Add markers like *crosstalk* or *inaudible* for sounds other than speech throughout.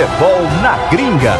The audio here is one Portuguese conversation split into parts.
Futebol na Gringa.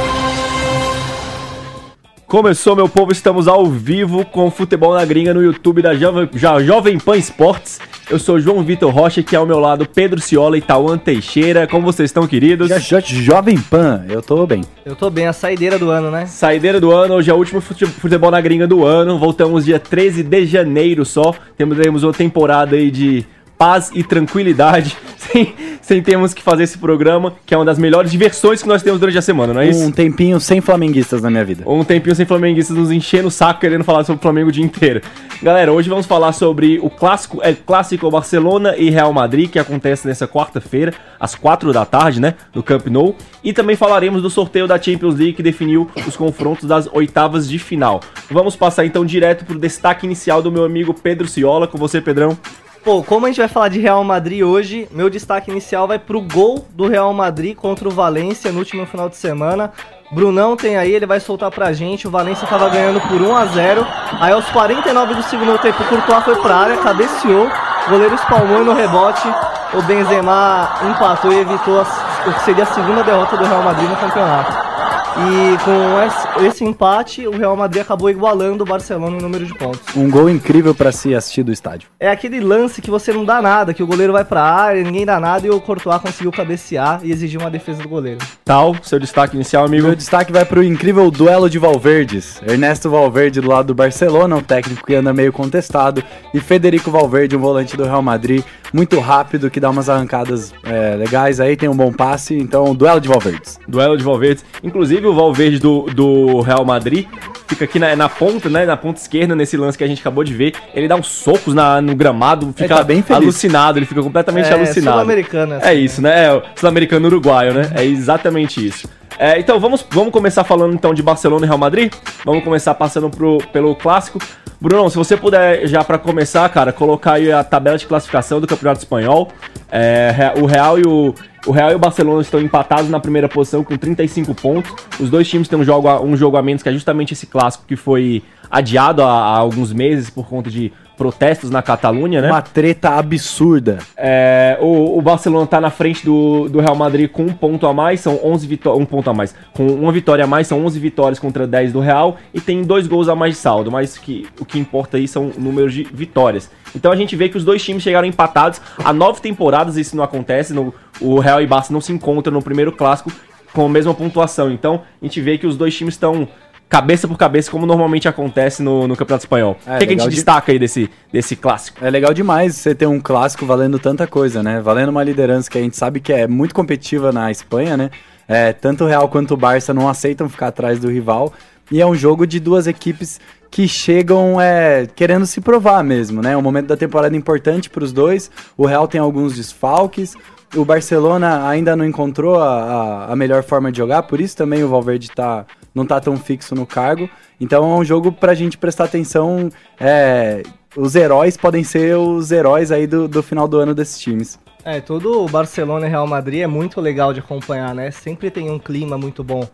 Começou, meu povo, estamos ao vivo com Futebol na Gringa no YouTube da Jovem, Jovem Pan Esportes. Eu sou João Vitor Rocha, que é ao meu lado Pedro Ciola e Tauan Teixeira. Como vocês estão, queridos? Já, já, Jovem Pan, eu tô bem. Eu tô bem, a saideira do ano, né? Saideira do ano, hoje é o último fute- Futebol na Gringa do ano. Voltamos dia 13 de janeiro só. Temos, temos uma temporada aí de paz e tranquilidade, *laughs* sem, sem termos que fazer esse programa, que é uma das melhores diversões que nós temos durante a semana, não é isso? Um tempinho sem flamenguistas na minha vida. Um tempinho sem flamenguistas nos enchendo o saco querendo falar sobre o Flamengo o dia inteiro. Galera, hoje vamos falar sobre o clássico, é clássico Barcelona e Real Madrid, que acontece nessa quarta-feira, às quatro da tarde, né, no Camp Nou. E também falaremos do sorteio da Champions League que definiu os confrontos das oitavas de final. Vamos passar então direto pro destaque inicial do meu amigo Pedro Ciola, com você, Pedrão. Pô, como a gente vai falar de Real Madrid hoje, meu destaque inicial vai pro gol do Real Madrid contra o Valência no último final de semana. Brunão tem aí, ele vai soltar pra gente. O Valência tava ganhando por 1 a 0 Aí aos 49 do segundo tempo, o Courtois foi pra área, cabeceou. O goleiro espalmou e no rebote. O Benzema empatou e evitou a- o que seria a segunda derrota do Real Madrid no campeonato. E com esse, empate, o Real Madrid acabou igualando o Barcelona em número de pontos. Um gol incrível pra se assistir do estádio. É aquele lance que você não dá nada, que o goleiro vai pra área, ninguém dá nada e o Courtois conseguiu cabecear e exigir uma defesa do goleiro. Tal, seu destaque inicial, amigo. Meu destaque vai pro incrível duelo de Valverdes. Ernesto Valverde do lado do Barcelona, um técnico que anda meio contestado, e Federico Valverde, um volante do Real Madrid, muito rápido, que dá umas arrancadas é, legais aí, tem um bom passe, então duelo de Valverdes. Duelo de Valverde. Inclusive, o Valverde do, do Real Madrid fica aqui na, na ponta, né? Na ponta esquerda, nesse lance que a gente acabou de ver. Ele dá uns socos na, no gramado, fica tá bem feliz. alucinado, ele fica completamente É, alucinado. sul-americano, assim. É isso, né? É o sul-americano uruguaio, né? É exatamente isso. É, então vamos, vamos começar falando então de Barcelona e Real Madrid. Vamos começar passando pro, pelo clássico. Brunão, se você puder já pra começar, cara, colocar aí a tabela de classificação do Campeonato Espanhol. É, o Real e o o Real e o Barcelona estão empatados na primeira posição com 35 pontos. Os dois times têm um jogo, a- um jogo a menos, que é justamente esse clássico que foi adiado há, há alguns meses por conta de protestos na Catalunha, né? Uma treta absurda. É, o, o Barcelona tá na frente do, do Real Madrid com um ponto a mais, são 11 vitórias, um ponto a mais, com uma vitória a mais, são 11 vitórias contra 10 do Real e tem dois gols a mais de saldo, mas que, o que importa aí são números de vitórias. Então a gente vê que os dois times chegaram empatados há nove temporadas, isso não acontece, no, o Real e Barça não se encontram no primeiro clássico com a mesma pontuação, então a gente vê que os dois times estão cabeça por cabeça, como normalmente acontece no, no Campeonato Espanhol. É, o que, que a gente de- destaca aí desse, desse clássico? É legal demais você ter um clássico valendo tanta coisa, né? Valendo uma liderança que a gente sabe que é muito competitiva na Espanha, né? É, tanto o Real quanto o Barça não aceitam ficar atrás do rival. E é um jogo de duas equipes que chegam é, querendo se provar mesmo, né? É um momento da temporada importante para os dois. O Real tem alguns desfalques. O Barcelona ainda não encontrou a, a, a melhor forma de jogar, por isso também o Valverde tá, não tá tão fixo no cargo. Então é um jogo pra gente prestar atenção. é, os heróis podem ser os heróis aí do, do final do ano desses times. É, todo o Barcelona e Real Madrid é muito legal de acompanhar, né? Sempre tem um clima muito bom.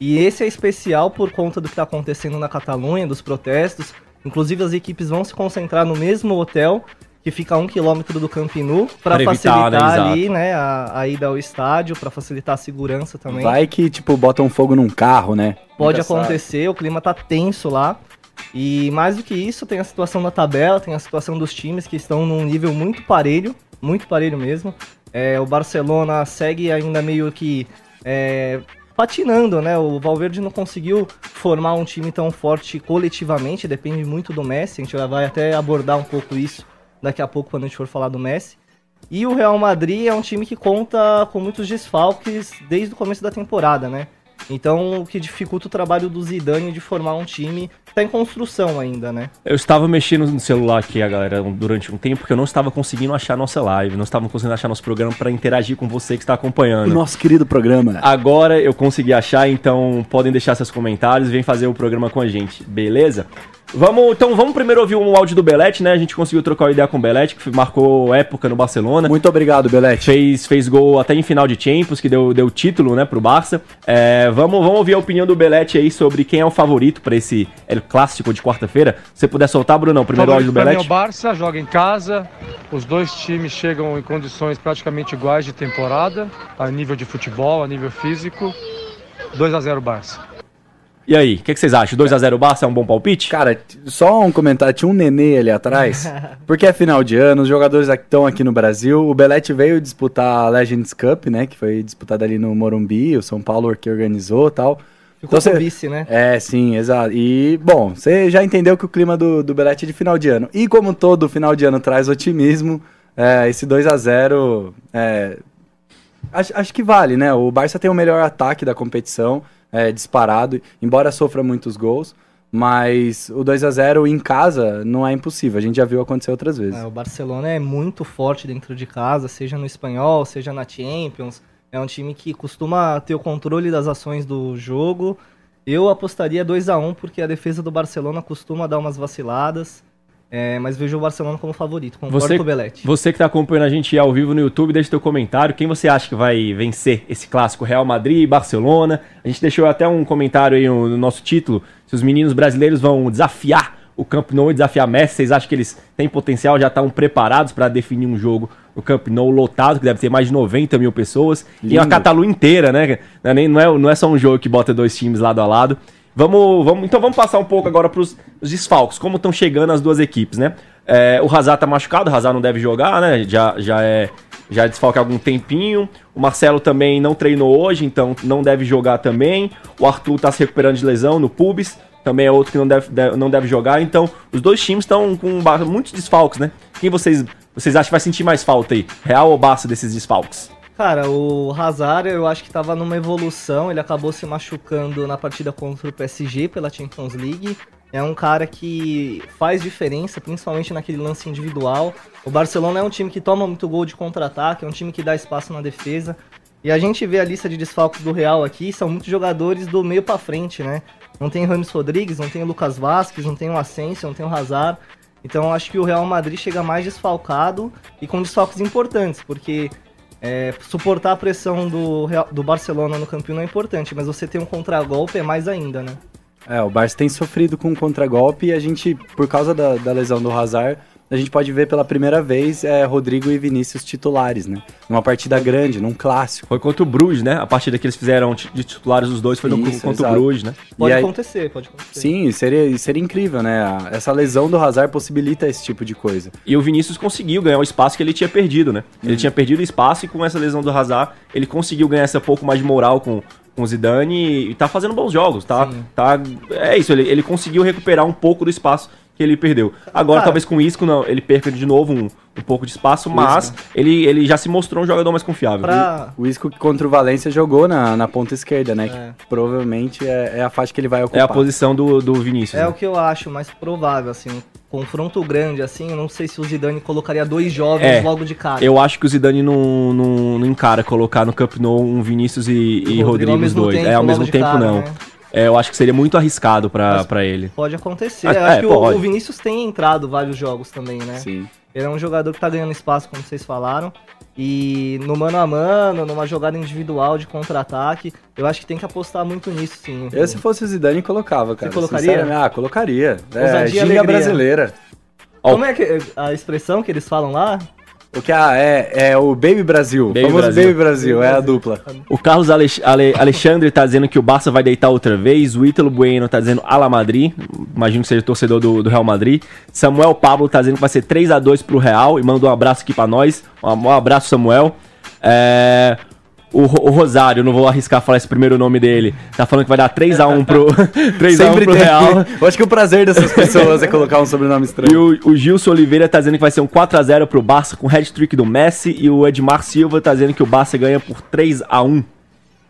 E esse é especial por conta do que está acontecendo na Catalunha, dos protestos. Inclusive as equipes vão se concentrar no mesmo hotel que fica a um quilômetro do Camp Nou para facilitar né? ali, né, a, a ida ao estádio, para facilitar a segurança também. Vai que, tipo, botam fogo num carro, né? Pode sabe. acontecer, o clima tá tenso lá. E mais do que isso, tem a situação da tabela, tem a situação dos times que estão num nível muito parelho, muito parelho mesmo. É, o Barcelona segue ainda meio que é, patinando, né? O Valverde não conseguiu formar um time tão forte coletivamente, depende muito do Messi. A gente vai até abordar um pouco isso daqui a pouco quando a gente for falar do Messi. E o Real Madrid é um time que conta com muitos desfalques desde o começo da temporada, né? Então, o que dificulta o trabalho do Zidane de formar um time tá em construção ainda, né? Eu estava mexendo no celular aqui, a galera, durante um tempo, porque eu não estava conseguindo achar nossa live, não estava conseguindo achar nosso programa para interagir com você que está acompanhando. O nosso querido programa. Agora eu consegui achar, então podem deixar seus comentários, vem fazer o programa com a gente, beleza? Vamos, então vamos primeiro ouvir um áudio do Belete, né? A gente conseguiu trocar uma ideia com o Belete, que marcou época no Barcelona. Muito obrigado, Belete. Fez, fez gol até em final de Champions, que deu, deu título, né, pro Barça. É, vamos, vamos ouvir a opinião do Belete aí sobre quem é o favorito para esse El Clássico de quarta-feira. Se você puder soltar, Brunão, primeiro áudio do Belete. É o Barça, joga em casa. Os dois times chegam em condições praticamente iguais de temporada, a nível de futebol, a nível físico. 2 a 0 Barça. E aí, o que, que, vocês acham? 2x0 Barça é um bom palpite? Cara, só um comentário, tinha um nenê ali atrás, *laughs* porque é final de ano, os jogadores estão aqui no Brasil, o Belete veio disputar a Legends Cup, né, que foi disputada ali no Morumbi, o São Paulo que organizou e tal. Ficou então, cê, vice, né? É, sim, exato. E, bom, você já entendeu que o clima do, do Belete é de final de ano. E como todo final de ano traz otimismo, é, esse 2 a 0 é, acho, acho que vale, né? O Barça tem o melhor ataque da competição, é, disparado, embora sofra muitos gols. Mas o 2 a 0 em casa não é impossível, a gente já viu acontecer outras vezes. É, o Barcelona é muito forte dentro de casa, seja no espanhol, seja na Champions. É um time que costuma ter o controle das ações do jogo. Eu apostaria 2 a 1 porque a defesa do Barcelona costuma dar umas vaciladas. É, mas vejo o Barcelona como favorito, concordo você, com o Belete. Você que está acompanhando a gente ao vivo no YouTube, deixe seu comentário. Quem você acha que vai vencer esse clássico Real Madrid e Barcelona? A gente deixou até um comentário aí no, no nosso título, se os meninos brasileiros vão desafiar o Camp Nou e desafiar Messi. Vocês acham que eles têm potencial, já estão preparados para definir um jogo no Camp Nou lotado, que deve ter mais de 90 mil pessoas. Lindo. E uma Catalunha inteira, né? Não é, nem, não, é, não é só um jogo que bota dois times lado a lado. Vamos, vamos, então vamos passar um pouco agora para os desfalques, como estão chegando as duas equipes, né? É, o Hazard tá machucado, o Hazard não deve jogar, né? Já, já é já é desfalque há algum tempinho. O Marcelo também não treinou hoje, então não deve jogar também. O Arthur tá se recuperando de lesão no pubis, também é outro que não deve, não deve jogar. Então, os dois times estão com muitos desfalques, né? Quem vocês, vocês acham que vai sentir mais falta aí? Real ou Barça desses desfalques? Cara, o Hazard eu acho que estava numa evolução, ele acabou se machucando na partida contra o PSG pela Champions League. É um cara que faz diferença, principalmente naquele lance individual. O Barcelona é um time que toma muito gol de contra-ataque, é um time que dá espaço na defesa. E a gente vê a lista de desfalques do Real aqui, são muitos jogadores do meio para frente, né? Não tem o Ramos Rodrigues, não tem o Lucas Vasquez, não tem o Asensio, não tem o Hazard. Então acho que o Real Madrid chega mais desfalcado e com desfalques importantes, porque é, suportar a pressão do, do Barcelona no campeonato é importante, mas você ter um contragolpe é mais ainda, né? É, o Barça tem sofrido com um contragolpe e a gente, por causa da, da lesão do Hazard, a gente pode ver pela primeira vez é, Rodrigo e Vinícius titulares, né? Numa partida grande, num clássico. Foi contra o Bruges, né? A partida que eles fizeram de titulares os dois foi no, Isso, contra exato. o Bruges, né? Pode aí, acontecer, pode acontecer. Sim, seria, seria incrível, né? Essa lesão do Hazard possibilita esse tipo de coisa. E o Vinícius conseguiu ganhar o espaço que ele tinha perdido, né? Ele uhum. tinha perdido espaço e com essa lesão do Hazard, ele conseguiu ganhar essa pouco mais de moral com, com o Zidane e tá fazendo bons jogos, tá? tá é isso, ele, ele conseguiu recuperar um pouco do espaço que ele perdeu. Agora, Cara, talvez com o Isco, não, ele perca de novo um, um pouco de espaço, mas ele, ele já se mostrou um jogador mais confiável. Pra... O Isco contra o Valência jogou na, na ponta esquerda, né? É. Que provavelmente é, é, a faixa que ele vai ocupar. É a posição do, do Vinícius. É né? o que eu acho mais provável, assim. Um confronto grande, assim, eu não sei se o Zidane colocaria dois jovens é, logo de cara. Eu acho que o Zidane não, não, não encara colocar no Camp Nou um Vinícius e, e, e Rodrigo, Rodrigo os dois. Tempo, é, ao mesmo tempo cara, não. Né? É, eu acho que seria muito arriscado para ele. Pode acontecer. Mas, acho é, que o, o, Vinícius tem entrado vários jogos também, né? Sim. Ele é um jogador que tá ganhando espaço, como vocês falaram. E no mano a mano, numa jogada individual de contra-ataque, eu acho que tem que apostar muito nisso, sim. Eu, se fosse o Zidane, colocava, cara. Você colocaria? Ah, colocaria. É, ginga brasileira. Como é que a expressão que eles falam lá? O que é, é o Baby Brasil. Baby famoso Brasil. Baby Brasil, é a dupla. O Carlos Alex Ale Alexandre tá dizendo que o Barça vai deitar outra vez. O Ítalo Bueno tá dizendo Ala Madrid. Imagino que seja torcedor do, do, Real Madrid. Samuel Pablo tá dizendo que vai ser 3 a 2 pro Real e manda um abraço aqui para nós. Um, um, abraço, Samuel. É... o, o Rosário, não vou arriscar falar esse primeiro nome dele, tá falando que vai dar 3x1 pro, *laughs* 3x1 pro tem. Real. Eu acho que o prazer dessas pessoas é colocar um sobrenome E estranho. o, o Gilson Oliveira tá dizendo que vai ser um 4x0 pro Barça com hat-trick do Messi. E o Edmar Silva tá dizendo que o Barça ganha por 3x1.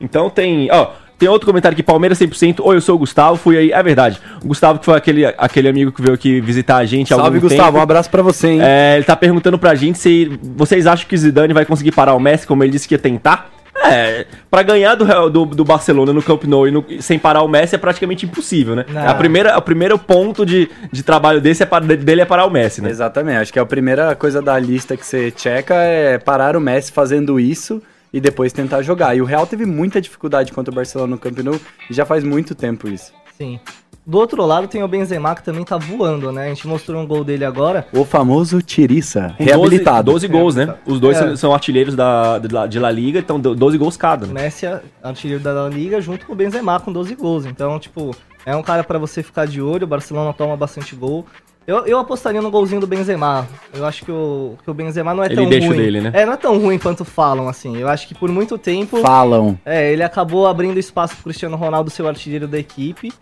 Então tem. Ó, tem outro comentário aqui: Palmeiras 100%. Oi, eu sou o Gustavo. Fui aí. É verdade. O Gustavo, que foi aquele, aquele amigo que veio aqui visitar a gente há Salve, Gustavo. Um tempo. abraço pra você, hein? É, ele tá perguntando pra gente se vocês acham que o Zidane vai conseguir parar o Messi, como ele disse que ia tentar. É, pra ganhar do, do, do Barcelona no Camp Nou e no- sem parar o Messi é praticamente impossível, né? Não. A primeira, o primeiro ponto de, de trabalho desse é, dele é parar o Messi, né? Exatamente. Acho que a primeira coisa da lista que você checa é parar o Messi fazendo isso e depois tentar jogar. E o Real teve muita dificuldade contra o Barcelona no Camp Nou e já faz muito tempo isso. Sim. Do outro lado tem o Benzema que também tá voando, né? A gente mostrou um gol dele agora. O famoso Tiriça, reabilitado. 12, 12 gols, né? Os dois É. são, artilheiros da, de La Liga, então 12 gols cada. Né? Messi é artilheiro da La Liga junto com o Benzema com 12 gols. Então, tipo, é um cara pra você ficar de olho. O Barcelona toma bastante gol. Eu, eu apostaria no golzinho do Benzema. Eu acho que o, que o Benzema não é Ele tão deixa ruim. dele, né? É, não é tão ruim quanto falam, assim. Eu acho que por muito tempo... Falam. É, ele acabou abrindo espaço pro Cristiano Ronaldo ser o artilheiro da equipe.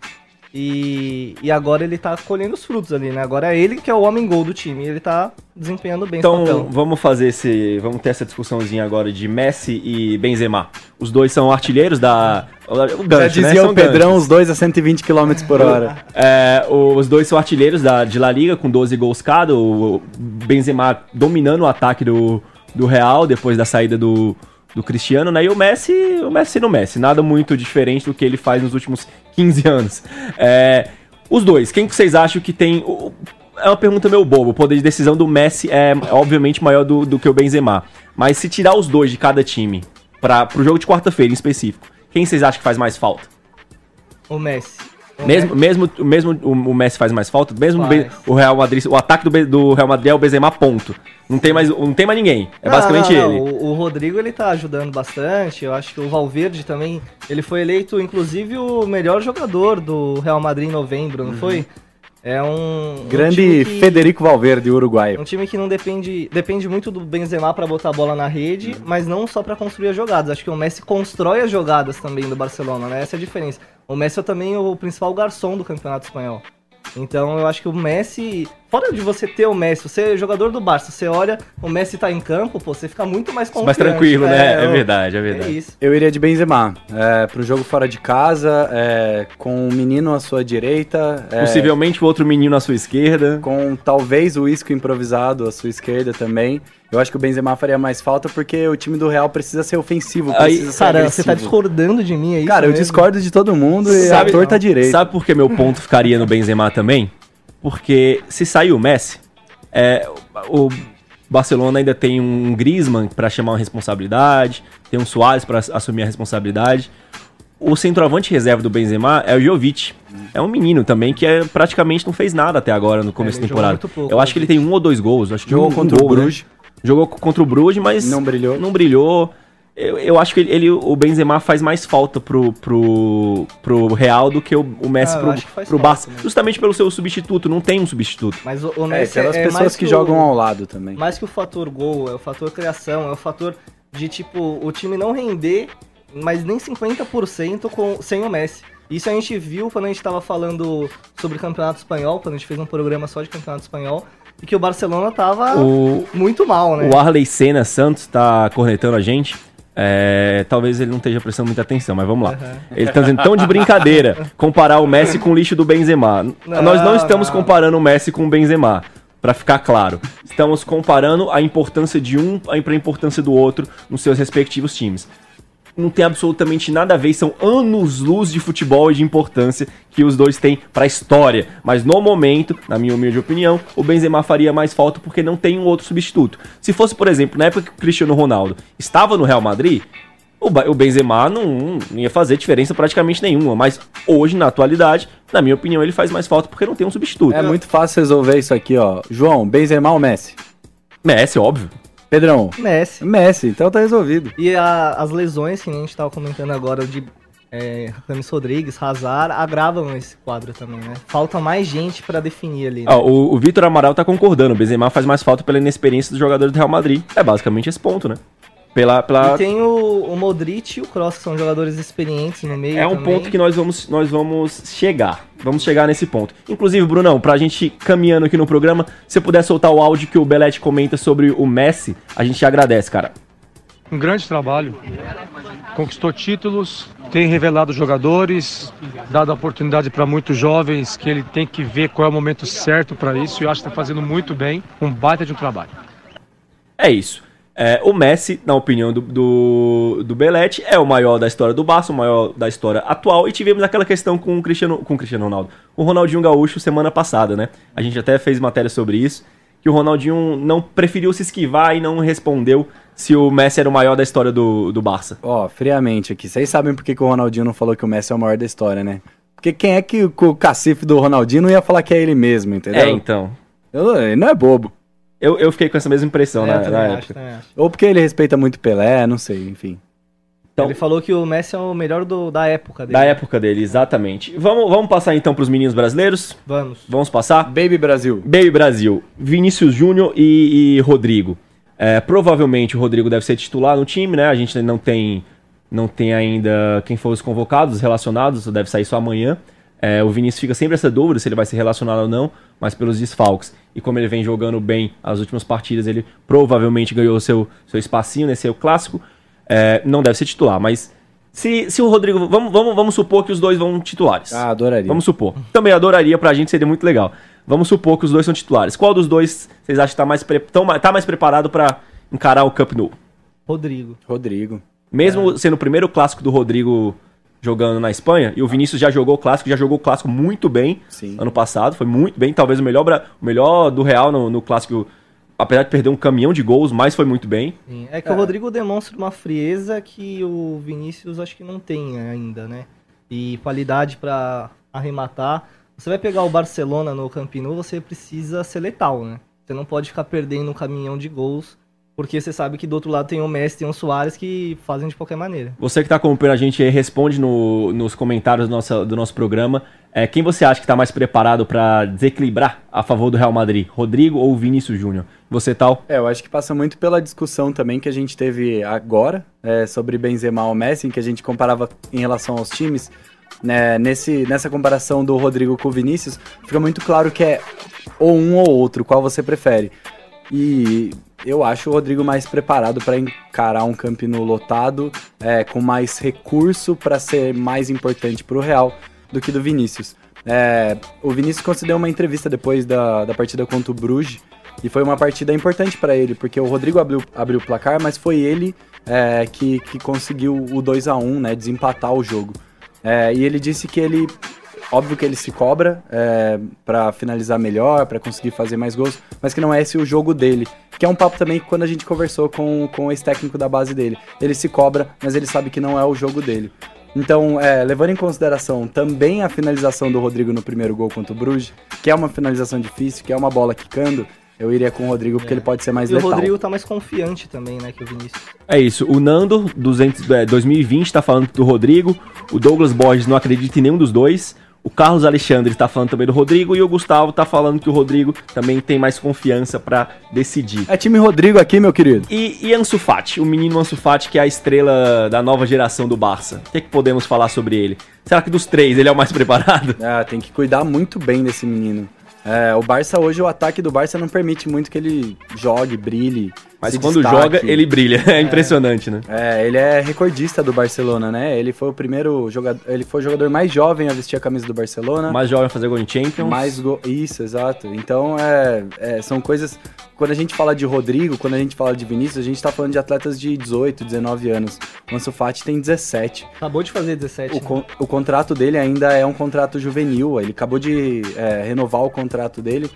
E, e agora ele tá colhendo os frutos ali, né? Agora é ele que é o homem gol do time. E ele tá desempenhando bem esse Então vamos fazer esse. Vamos ter essa discussãozinha agora de Messi e Benzema. Os dois são artilheiros da. O Já gancho, né? dizia São o Pedrão, ganchos. os dois a 120 km por hora. É, os dois são artilheiros da, de La Liga com 12 gols cada. O Benzema dominando o ataque do, do Real depois da saída do, do Cristiano, né? E o Messi, o Messi no Messi. Nada muito diferente do que ele faz nos últimos 15 anos. É, os dois, quem que vocês acham que tem. o- É uma pergunta meio boba. O poder de decisão do Messi é obviamente maior do, do que o Benzema. Mas se tirar os dois de cada time para pro jogo de quarta-feira em específico, quem vocês acham que faz mais falta? O Messi. O Mesmo, mesmo, mesmo o o Messi faz mais falta, mesmo o Faz. O Real Madrid, o ataque do, do Real Madrid é o Benzema ponto. Não tem mais, não tem mais ninguém. É Não, basicamente não, não, ele. O, o Rodrigo ele tá ajudando bastante. Eu acho que o Valverde também. Ele foi eleito, inclusive, o melhor jogador do Real Madrid em novembro, não foi? É um. um Grande time que- Federico Valverde, uruguaio. Um time que não depende. Depende muito do Benzema pra botar a bola na rede, mas não só pra construir as jogadas. Acho que o Messi constrói as jogadas também do Barcelona, né? Essa é a diferença. O Messi é também o principal garçom do Campeonato Espanhol. Então eu acho que o Messi. Fora de você ter o Messi, você é jogador do Barça, você olha, o Messi tá em campo, pô, você fica muito mais confiante. Mais tranquilo, né? É ô, verdade, é É verdade. isso. Eu iria de Benzema. É, pro jogo fora de casa, é, com o menino à sua direita. é, Possivelmente o outro menino à sua esquerda. Com talvez o Isco improvisado à sua esquerda também. Eu acho que o Benzema faria mais falta porque o time do Real precisa ser ofensivo, Aí, precisa ser Cara, agressivo. você tá discordando de mim aí. Cara, eu discordo de todo mundo e a torta direito. Sabe por que meu ponto ficaria no Benzema também? Porque se sair o Messi, é, o Barcelona ainda tem um Griezmann pra chamar uma responsabilidade, tem um Soares pra assumir a responsabilidade. O centroavante reserva do Benzema é o Jovic. É um menino também que é, praticamente não fez nada até agora no começo É, da temporada. pouco, Eu acho que ele tem um ou dois gols. Acho que Jogou um, contra um o gol, né? Bruges. Jogou contra o Bruges, mas Não brilhou. Não brilhou. Eu, eu acho que ele, ele- o Benzema faz mais falta pro, pro, pro Real do que o, o Messi Ah, pro, que pro falta Barça. também. Justamente pelo seu substituto, não tem um substituto. Mas o, o É, Messi pelas é pessoas mais que o- jogam ao lado também. Mais que o fator gol, é o fator criação, é o fator de, tipo, o time não render, mas nem 50% com, sem o Messi. Isso a gente viu quando a gente tava falando sobre o Campeonato Espanhol, quando a gente fez um programa só de Campeonato Espanhol, e que o Barcelona tava O, muito mal, né? o Arley Senna Santos tá cornetando a gente. É, talvez ele não esteja prestando muita atenção, mas vamos lá. Ele tá dizendo tão de brincadeira comparar o Messi com o lixo do Benzema. Nós não estamos não. comparando o Messi com o Benzema, Pra ficar claro. Estamos comparando a importância de um para a importância do outro nos seus respectivos times. Não tem absolutamente nada a ver, são anos-luz de futebol e de importância que os dois têm pra história. Mas no momento, na minha humilde opinião, o Benzema faria mais falta porque não tem um outro substituto. Se fosse, por exemplo, na época que o Cristiano Ronaldo estava no Real Madrid, o Benzema não, não ia fazer diferença praticamente nenhuma. Mas hoje, na atualidade, na minha opinião, ele faz mais falta porque não tem um substituto. É muito fácil resolver isso aqui, ó. João, Benzema ou Messi? Messi, óbvio. Pedrão, Messi. Messi, então tá resolvido. E a- as lesões que a gente tava comentando agora de é, Rames Rodrigues, Hazard, agravam esse quadro também, né? Falta mais gente pra definir ali. né? Ó, o, o Vitor Amaral tá concordando. O Benzema faz mais falta pela inexperiência dos jogadores do Real Madrid. É basicamente esse ponto, né? Pela, pela... E tem o, o Modric e o Kroos, que são jogadores experientes no meio É um também. ponto que nós vamos, nós vamos chegar. Vamos chegar nesse ponto. Inclusive, Brunão, pra gente caminhando aqui no programa, se você puder soltar o áudio que o Belete comenta sobre o Messi, a gente te agradece, cara. Um grande trabalho. Conquistou títulos, tem revelado jogadores, dado a oportunidade para muitos jovens que ele tem que ver qual é o momento certo para isso. E eu acho que está fazendo muito bem. Um baita de um trabalho. É isso. É, o Messi, na opinião do, do, do Belete, é o maior da história do Barça, o maior da história atual. E tivemos aquela questão com o Cristiano, com o Cristiano Ronaldo, com o Ronaldinho Gaúcho semana passada, né? A gente até fez matéria sobre isso, que o Ronaldinho não preferiu se esquivar e não respondeu se o Messi era o maior da história do, do Barça. Ó, friamente aqui. Vocês sabem por que, que o Ronaldinho não falou que o Messi é o maior da história, né? Porque quem é que o, cacife do Ronaldinho não ia falar que é ele mesmo, entendeu? É, então. Ele não é bobo. Eu, eu fiquei com essa mesma impressão É, na, na acho, época. Ou porque ele respeita muito Pelé, não sei, enfim. Então- Ele falou que o Messi é o melhor do, da época dele. Da época dele, exatamente. Vamos, vamos passar então pros meninos brasileiros? Vamos. Vamos passar? Baby Brasil. Baby Brasil, Vinícius Júnior e, e Rodrigo. É, provavelmente o Rodrigo deve ser titular no time, né? A gente não tem, não tem ainda quem for os convocados, os relacionados, deve sair só amanhã. É, o Vinícius fica sempre essa dúvida se ele vai ser relacionado ou não, mas pelos desfalques. E como ele vem jogando bem as últimas partidas, ele provavelmente ganhou seu, seu espacinho nesse seu clássico. É, não deve ser titular, mas se, se o Rodrigo. Vamos, vamos, vamos supor que os dois vão titulares. Ah, adoraria. Vamos supor. Também adoraria, pra gente seria muito legal. Vamos supor que os dois são titulares. Qual dos dois vocês acham que tá mais, pre... tão tá mais preparado pra encarar o Cup Nou? Rodrigo. Rodrigo. Mesmo sendo o primeiro clássico do Rodrigo jogando na Espanha, e o Vinícius já jogou o clássico, já jogou o clássico muito bem Sim. ano passado, foi muito bem, talvez o melhor, o melhor do Real no, no clássico, apesar de perder um caminhão de gols, mas foi muito bem. Sim, É que o Rodrigo demonstra uma frieza que o Vinícius acho que não tem ainda, né? E qualidade pra arrematar. Você vai pegar o Barcelona no Camp Nou, você precisa ser letal, né? Você não pode ficar perdendo um caminhão de gols, porque você sabe que do outro lado tem o Messi, tem o Soares que fazem de qualquer maneira. Você que está acompanhando a gente aí, responde no- nos comentários do nosso, do nosso programa. É, quem você acha que está mais preparado para desequilibrar a favor do Real Madrid? Rodrigo ou Vinícius Júnior? Você tal? É, eu acho que passa muito pela discussão também que a gente teve agora é, sobre Benzema ou Messi, em que a gente comparava em relação aos times. Né, nesse, nessa comparação do Rodrigo com o Vinícius, fica muito claro que é ou um ou outro, qual você prefere. E eu acho o Rodrigo mais preparado para encarar um Camp Nou lotado, é, com mais recurso para ser mais importante para o Real do que do Vinícius. É, o Vinícius concedeu uma entrevista depois da, da partida contra o Bruges e foi uma partida importante para ele, porque o Rodrigo abriu, abriu o placar, mas foi ele é, que, que conseguiu o 2 a 1 né, desempatar o jogo. É, e ele disse que ele, óbvio que ele se cobra é, para finalizar melhor, para conseguir fazer mais gols, mas que não é esse o jogo dele. Que é um papo também que quando a gente conversou com, com esse técnico da base dele. Ele se cobra, mas ele sabe que não é o jogo dele. Então, é, levando em consideração também a finalização do Rodrigo no primeiro gol contra o Bruges, que é uma finalização difícil, que é uma bola quicando, eu iria com o Rodrigo porque ele pode ser mais E o letal. Rodrigo tá mais confiante também, né, que o Vinícius. É isso. O Nando, 200, é, 2020, tá falando do Rodrigo. O Douglas Borges não acredita em nenhum dos dois. O Carlos Alexandre tá falando também do Rodrigo. E o Gustavo tá falando que o Rodrigo também tem mais confiança para decidir. É time Rodrigo aqui, meu querido. E, e Ansu Fati, o menino Ansu Fati, que é a estrela da nova geração do Barça. O que, é que podemos falar sobre ele? Será que dos três ele é o mais *laughs* preparado? Ah, tem que cuidar muito bem desse menino. É, o Barça hoje, o ataque do Barça não permite muito que ele jogue, brilhe. Mas se quando destaque. joga, ele brilha. *laughs* É impressionante, né? É, ele é recordista do Barcelona, né? Ele foi o primeiro jogador, ele foi o jogador mais jovem a vestir a camisa do Barcelona. Mais jovem a fazer gol em Champions. Mais go... Isso, exato. Então, é, é, são coisas. Quando a gente fala de Rodrigo, quando a gente fala de Vinícius, a gente tá falando de atletas de 18, 19 anos. O Ansu Fati tem 17. Acabou de fazer 17. O, né? con- o contrato dele ainda é um contrato juvenil. Ele acabou de é, renovar o contrato dele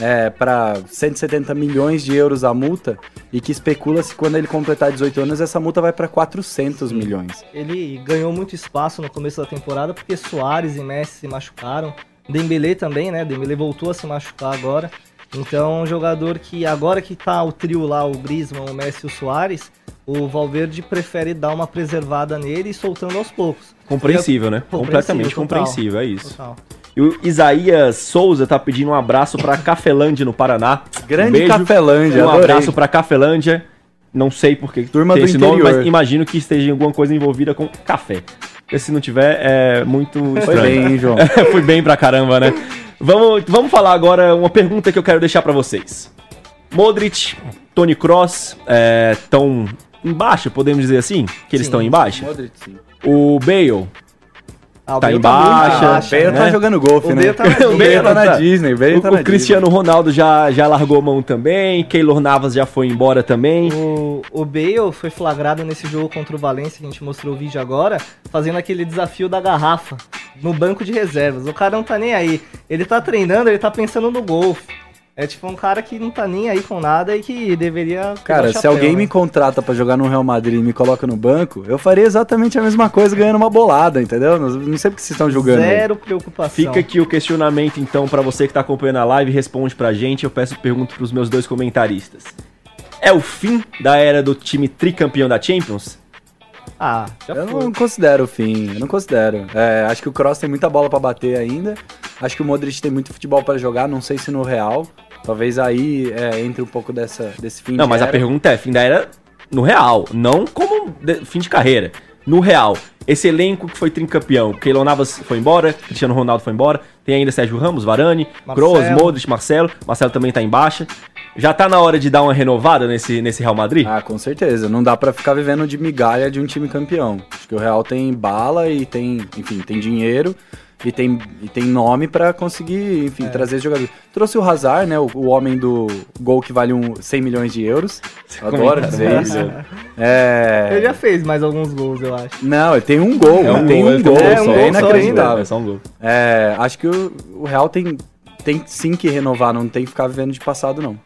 é, para 170 milhões de euros a multa e que especula-se quando ele completar 18 anos essa multa vai para 400 milhões. Ele ganhou muito espaço no começo da temporada porque Soares e Messi se machucaram. Dembélé também, né? Dembélé voltou a se machucar agora. Então, um jogador que agora que tá o trio lá, o Griezmann, o Messi e o Soares, o Valverde prefere dar uma preservada nele e soltando aos poucos. Compreensível, né? Compreensível, Completamente total. compreensível, é isso. Total. E o Isaías Souza tá pedindo um abraço pra Cafelândia, no Paraná. Grande um beijo, Cafelândia, Um adorei. abraço pra Cafelândia. Não sei porque Turma tem do esse nome, interior. mas imagino que esteja em alguma coisa envolvida com café. Porque se não tiver, é muito Foi estranho. bem, hein, João? *laughs* Fui bem pra caramba, né? Vamos, vamos falar agora uma pergunta que eu quero deixar pra vocês. Modric, Tony Cross estão em baixa, podemos dizer assim? Que eles estão em baixa? Modric, sim. O Bale Ah, o Tá Bale em muito baixa, O Bale né? tá jogando golfe, O né? Bale tá na *laughs* o Bale tá na Tá. Disney. O, Bale O, tá o Cristiano Ronaldo já, já largou mão também. Keylor Navas já foi embora também. O, o Bale foi flagrado nesse jogo contra o Valência, que a gente mostrou o vídeo agora, fazendo aquele desafio da garrafa no banco de reservas. O cara não tá nem aí. Ele tá treinando, ele tá pensando no golfe. É tipo um cara que não tá nem aí com nada e que deveria. Cara, se chapéu, alguém né? me contrata pra jogar no Real Madrid e me coloca no banco, eu faria exatamente a mesma coisa ganhando uma bolada, entendeu? Não sei porque vocês estão julgando. aí. Zero preocupação. Fica aqui o questionamento, então, pra você que tá acompanhando a live, responde pra gente. Eu peço pergunto pros meus dois comentaristas. É o fim da era do time tricampeão da Champions? Ah, já Eu foi. não considero o fim, eu não considero. É, acho que o Cross tem muita bola pra bater ainda. Acho que o Modric tem muito futebol pra jogar, não sei se no Real. Talvez aí é, entre um pouco dessa, desse fim Não, de mas a era. pergunta é, fim da era no real, não como de- fim de carreira. No real, esse elenco que foi tricampeão, Keylor Navas foi embora, Cristiano Ronaldo foi embora, tem ainda Sérgio Ramos, Varane. Kroos, Modric, Marcelo, Marcelo também tá em baixa. Já tá na hora de dar uma renovada nesse, nesse Real Madrid? Ah, com certeza. Não dá pra ficar vivendo de migalha de um time campeão. Acho que o Real tem bala e tem, enfim, tem dinheiro e tem, e tem nome pra conseguir, enfim, trazer jogadores. Trouxe o Hazard, né, o, o homem do gol que vale um 100 milhões de euros. Eu adoro dizer isso. É... Ele já fez mais alguns gols, eu acho. Não, ele tem um gol, É um tem gol, um gol, um gol é, só, um gol só inacreditável. É só um gol. É, acho que o, o Real tem, tem sim que renovar, não tem que ficar vivendo de passado, não.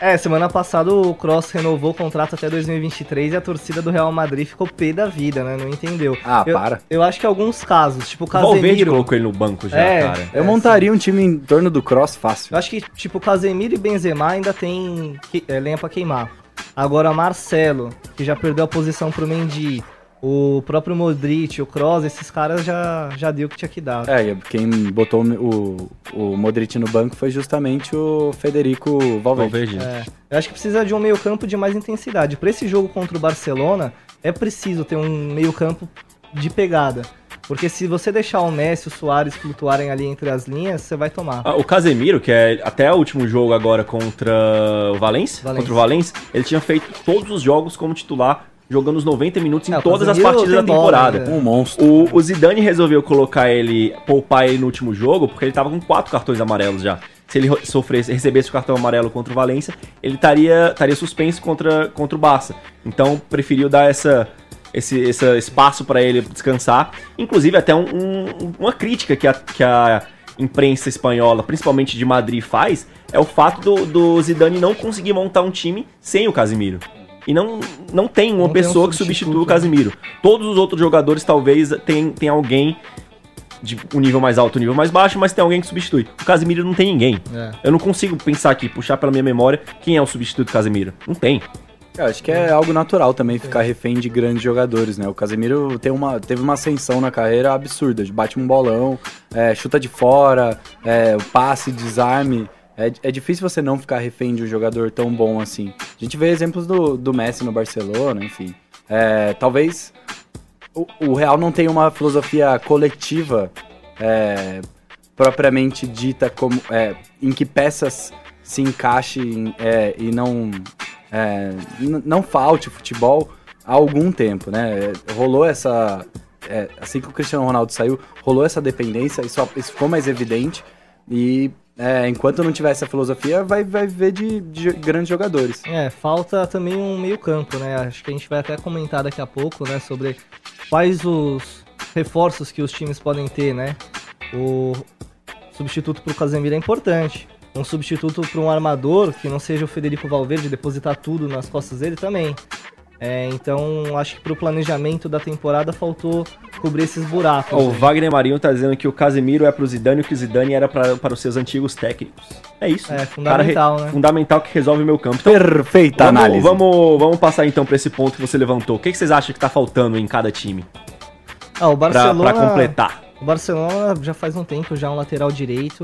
É, semana passada o Cross renovou o contrato até 2023 e a torcida do Real Madrid ficou pé da vida, né? Não entendeu. Ah, eu, para. Eu acho que alguns casos, tipo o O Valverde Casemiro. colocou ele no banco já, É. cara. Eu É, montaria um time em torno do Cross fácil. Eu acho que, tipo, Casemiro e Benzema ainda tem que- é, lenha pra queimar. Agora, Marcelo, que já perdeu a posição pro Mendy, o próprio Modric, o Kroos, esses caras já, já deu o que tinha que dar. É, quem botou o, o Modric no banco foi justamente o Federico Valverde. Valverde. É, eu acho que precisa de um meio campo de mais intensidade. Pra esse jogo contra o Barcelona, é preciso ter um meio campo de pegada. Porque se você deixar o Messi e o Soares flutuarem ali entre as linhas, você vai tomar. Ah, o Casemiro, que é até o último jogo agora contra o Valência, Valência. contra o Valência, ele tinha feito todos os jogos como titular, jogando os 90 minutos em É, todas as partidas da tem bola, temporada. né? Um monstro. O, o Zidane resolveu colocar ele, poupar ele no último jogo, porque ele tava com quatro cartões amarelos já. Se ele sofresse, recebesse o cartão amarelo contra o Valência, ele estaria estaria suspenso contra, contra o Barça. Então preferiu dar essa, esse, esse espaço para ele descansar. Inclusive, até um- um- uma crítica que a, que a imprensa espanhola, principalmente de Madrid, faz é o fato do, do Zidane não conseguir montar um time sem o Casimiro. E não, não tem uma Não tem um pessoa que substitua o né? Casimiro. Todos os outros jogadores talvez tem, tem alguém de um nível mais alto, um nível mais baixo, mas tem alguém que substitui. O Casimiro não tem ninguém. É. Eu não consigo pensar aqui, puxar pela minha memória, quem é o substituto do Casemiro. Não tem. Eu acho que é algo natural também ficar refém de grandes jogadores, né? O Casemiro tem uma, teve uma ascensão na carreira absurda. Bate um bolão, é, chuta de fora, é, passe, desarme. É, é difícil você não ficar refém de um jogador tão bom assim. A gente vê exemplos do, do Messi no Barcelona, enfim. É, talvez o, o Real não tenha uma filosofia coletiva é, propriamente dita como é, em que peças se encaixem é, e não é, não falte futebol há algum tempo, né? É, Rolou essa assim que o Cristiano Ronaldo saiu, rolou essa dependência, isso, isso ficou mais evidente e é, enquanto não tiver essa filosofia, vai, vai viver de, de grandes jogadores. É, falta também um meio campo, né? Acho que a gente vai até comentar daqui a pouco, né? Sobre quais os reforços que os times podem ter, né? O substituto pro Casemiro é importante. Um substituto para um armador que não seja o Federico Valverde depositar tudo nas costas dele também. É, então, acho que pro planejamento da temporada faltou cobrir esses buracos. O? Wagner Marinho tá dizendo que o Casemiro é pro Zidane e que o Zidane era pra, para os seus antigos técnicos. É isso. É, Cara fundamental, né? Fundamental que resolve o meu campo. Então, Perfeita vamos, análise. vamos, vamos passar então pra esse ponto que você levantou. O que, que vocês acham que tá faltando em cada time? Ah, o Pra, Barcelona... pra completar. O Barcelona já faz um tempo já um lateral direito,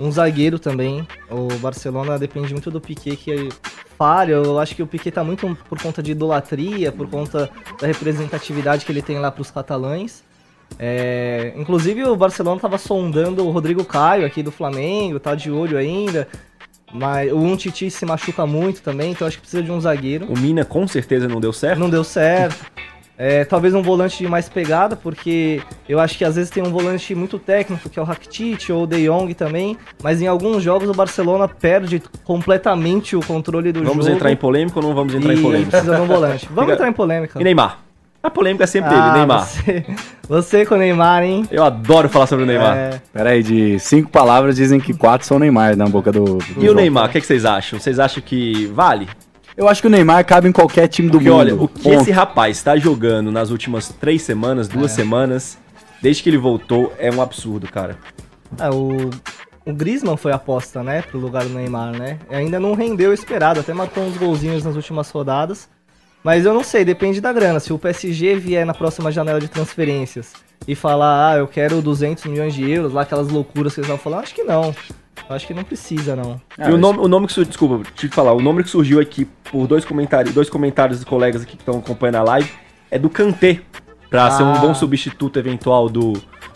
um zagueiro também. O Barcelona depende muito do Piquet que falha. Eu acho que o Piquet tá muito por conta de idolatria, por conta da representatividade que ele tem lá pros catalães. É, inclusive o Barcelona tava sondando o Rodrigo Caio aqui do Flamengo, tá de olho ainda. Mas o um Titi se machuca muito também, então acho que precisa de um zagueiro. O Mina com certeza não deu certo. Não deu certo. É, talvez um volante de mais pegada, porque eu acho que às vezes tem um volante muito técnico, que é o Rakitic ou o De Jong também, mas em alguns jogos o Barcelona perde completamente o controle do vamos jogo. Vamos entrar em polêmica ou não vamos entrar em polêmica? precisa de um volante. Vamos entrar em polêmica. E Neymar? A polêmica é sempre Ah, dele, Neymar. Você, você com o Neymar, hein? Eu adoro falar sobre o Neymar. É, Pera aí, de cinco palavras dizem que quatro são Neymar na boca do. do E o João. Neymar, o que, é que vocês acham? Vocês acham que vale? Eu acho que o Neymar cabe em qualquer time do Porque mundo. olha, o que Ponto. esse rapaz está jogando nas últimas três semanas, duas semanas, desde que ele voltou, é um absurdo, cara. é, o, o Griezmann foi aposta, né, pro lugar do Neymar, né? E ainda não rendeu o esperado, até matou uns golzinhos nas últimas rodadas. Mas eu não sei, depende da grana. Se o PSG vier na próxima janela de transferências e falar, ah, eu quero 200 milhões de euros, lá aquelas loucuras que eles vão falar, acho que não. Eu acho que não precisa, não. Ah, e o nome, o nome que surgiu, desculpa, te falar, o nome que surgiu aqui por dois comentários, dois comentários de colegas aqui que estão acompanhando a live é do Kanté, pra ser um Ah. bom substituto eventual do,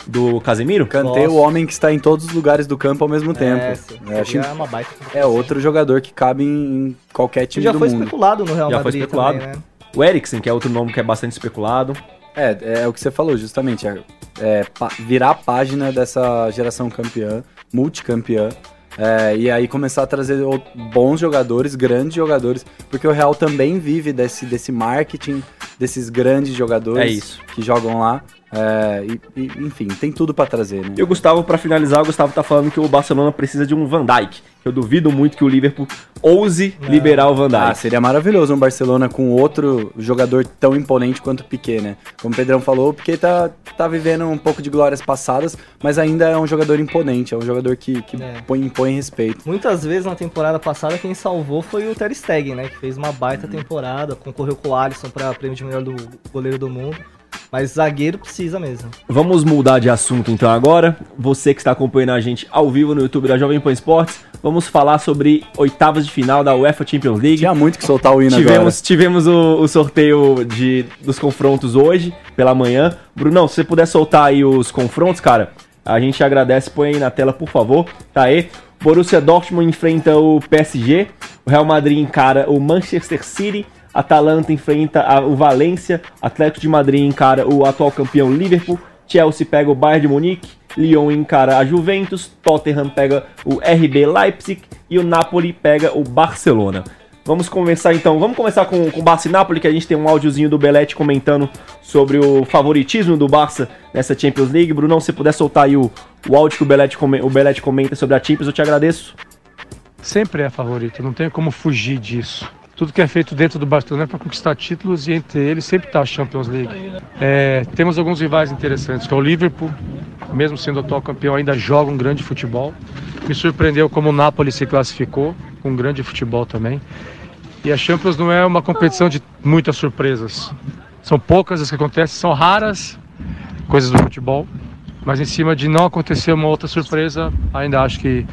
do Casemiro. Kanté é o homem que está em todos os lugares do campo ao mesmo tempo. É, É, acho- seria uma baita. é outro jogador que cabe em qualquer Que time já do foi mundo. especulado no Real Já foi Madrid especulado. também, né? O Eriksen, que é outro nome que é bastante especulado. É, é o que você falou, justamente. É, é virar a página dessa geração campeã, multicampeã. é, e aí começar a trazer bons jogadores, grandes jogadores, porque o Real também vive desse, desse marketing, desses grandes jogadores É que jogam lá. É, e, e, enfim, tem tudo pra trazer, né? E o Gustavo, pra finalizar, o Gustavo tá falando que o Barcelona precisa de um Van Dijk. Eu duvido muito que o Liverpool ouse liberar o Van Ah, Dijk. seria maravilhoso um Barcelona com outro jogador tão imponente quanto o Piquet, né? Como o Pedrão falou, o Piquet tá, tá vivendo um pouco de glórias passadas, mas ainda é um jogador imponente, é um jogador que, que É. põe, impõe respeito. Muitas vezes na temporada passada quem salvou foi o Ter Stegen, né? Que fez uma baita temporada, concorreu com o Alisson pra prêmio de melhor do goleiro do mundo. Mas zagueiro precisa mesmo. Vamos mudar de assunto então agora. Você que está acompanhando a gente ao vivo no YouTube da Jovem Pan Esportes, vamos falar sobre oitavas de final da UEFA Champions League. Tinha muito que soltar o hino Tivemos, tivemos o, o sorteio de, dos confrontos hoje, pela manhã. Brunão, se você puder soltar aí os confrontos, cara, a gente agradece. Põe aí na tela, por favor. Tá aí. Borussia Dortmund enfrenta o PSG. O Real Madrid encara o Manchester City. Atalanta enfrenta o Valência. Atlético de Madrid encara o atual campeão Liverpool. Chelsea pega o Bayern de Munique. Lyon encara a Juventus. Tottenham pega o RB Leipzig. E o Napoli pega o Barcelona. Vamos começar então, vamos começar com, com o Barça e Napoli, que a gente tem um áudiozinho do Belete comentando sobre o favoritismo do Barça nessa Champions League. Brunão, se puder soltar aí o, o áudio que o Belete, o Belete comenta sobre a Champions, eu te agradeço. Sempre é favorito, não tem como fugir disso. Tudo que é feito dentro do Barcelona é para conquistar títulos e entre eles sempre está a Champions League. É, temos alguns rivais interessantes, que é o Liverpool, mesmo sendo atual campeão, ainda joga um grande futebol. Me surpreendeu como o Napoli se classificou, com um grande futebol também. E a Champions não é uma competição de muitas surpresas. São poucas as que acontecem, são raras coisas do futebol. Mas em cima de não acontecer uma outra surpresa, ainda acho que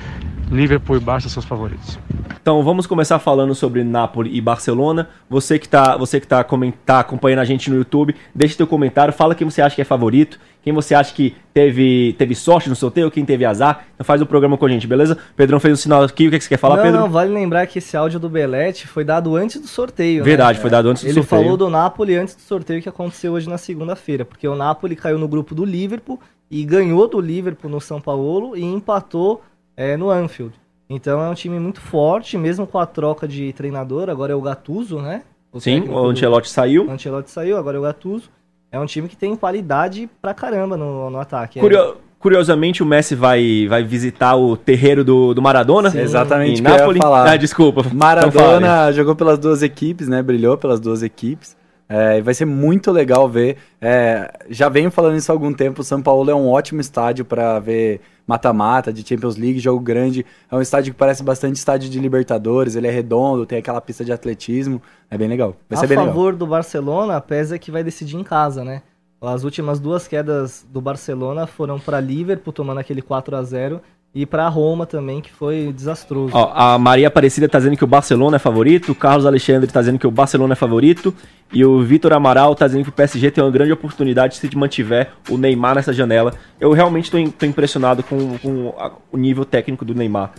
Liverpool e Barça são os favoritos. Então vamos começar falando sobre Napoli e Barcelona. Você que está você que tá, tá acompanhando a gente no YouTube, deixe teu comentário, fala quem você acha que é favorito, quem você acha que teve, teve sorte no sorteio, quem teve azar. Então faz o programa com a gente, beleza? Pedrão fez um sinal aqui, o que, que você quer falar, não, Pedro? não, vale lembrar que esse áudio do Belete foi dado antes do sorteio. Verdade, né? foi dado antes do Ele sorteio. falou do Napoli antes do sorteio que aconteceu hoje na segunda-feira, porque o Napoli caiu no grupo do Liverpool e ganhou do Liverpool no São Paulo e empatou é, no Anfield. Então é um time muito forte, mesmo com a troca de treinador, agora é o Gattuso, né? O Sim, o do- Ancelotti saiu. O Ancelotti saiu, agora é o Gattuso. É um time que tem qualidade pra caramba no, no ataque. É- Curio- Curiosamente, o Messi vai, vai visitar o terreiro do, do Maradona. Sim. Exatamente em Napoli. falar. Ah, desculpa. Então Maradona jogou pelas duas equipes, né? Brilhou pelas duas equipes. É, e vai ser muito legal ver. É, já venho falando isso há algum tempo. O São Paulo é um ótimo estádio para ver mata-mata de Champions League, jogo grande. É um estádio que parece bastante estádio de Libertadores. Ele é redondo, tem aquela pista de atletismo. É bem legal. Vai a ser bem legal. favor do Barcelona, pesa que vai decidir em casa, né? As últimas duas quedas do Barcelona foram para Liverpool, tomando aquele 4 a 0 e pra Roma também, que foi desastroso. Ó, a Maria Aparecida tá dizendo que o Barcelona é favorito, o Carlos Alexandre tá dizendo que o Barcelona é favorito, e o Vitor Amaral tá dizendo que o PSG tem uma grande oportunidade se mantiver o Neymar nessa janela. Eu realmente tô impressionado com, com a- o nível técnico do Neymar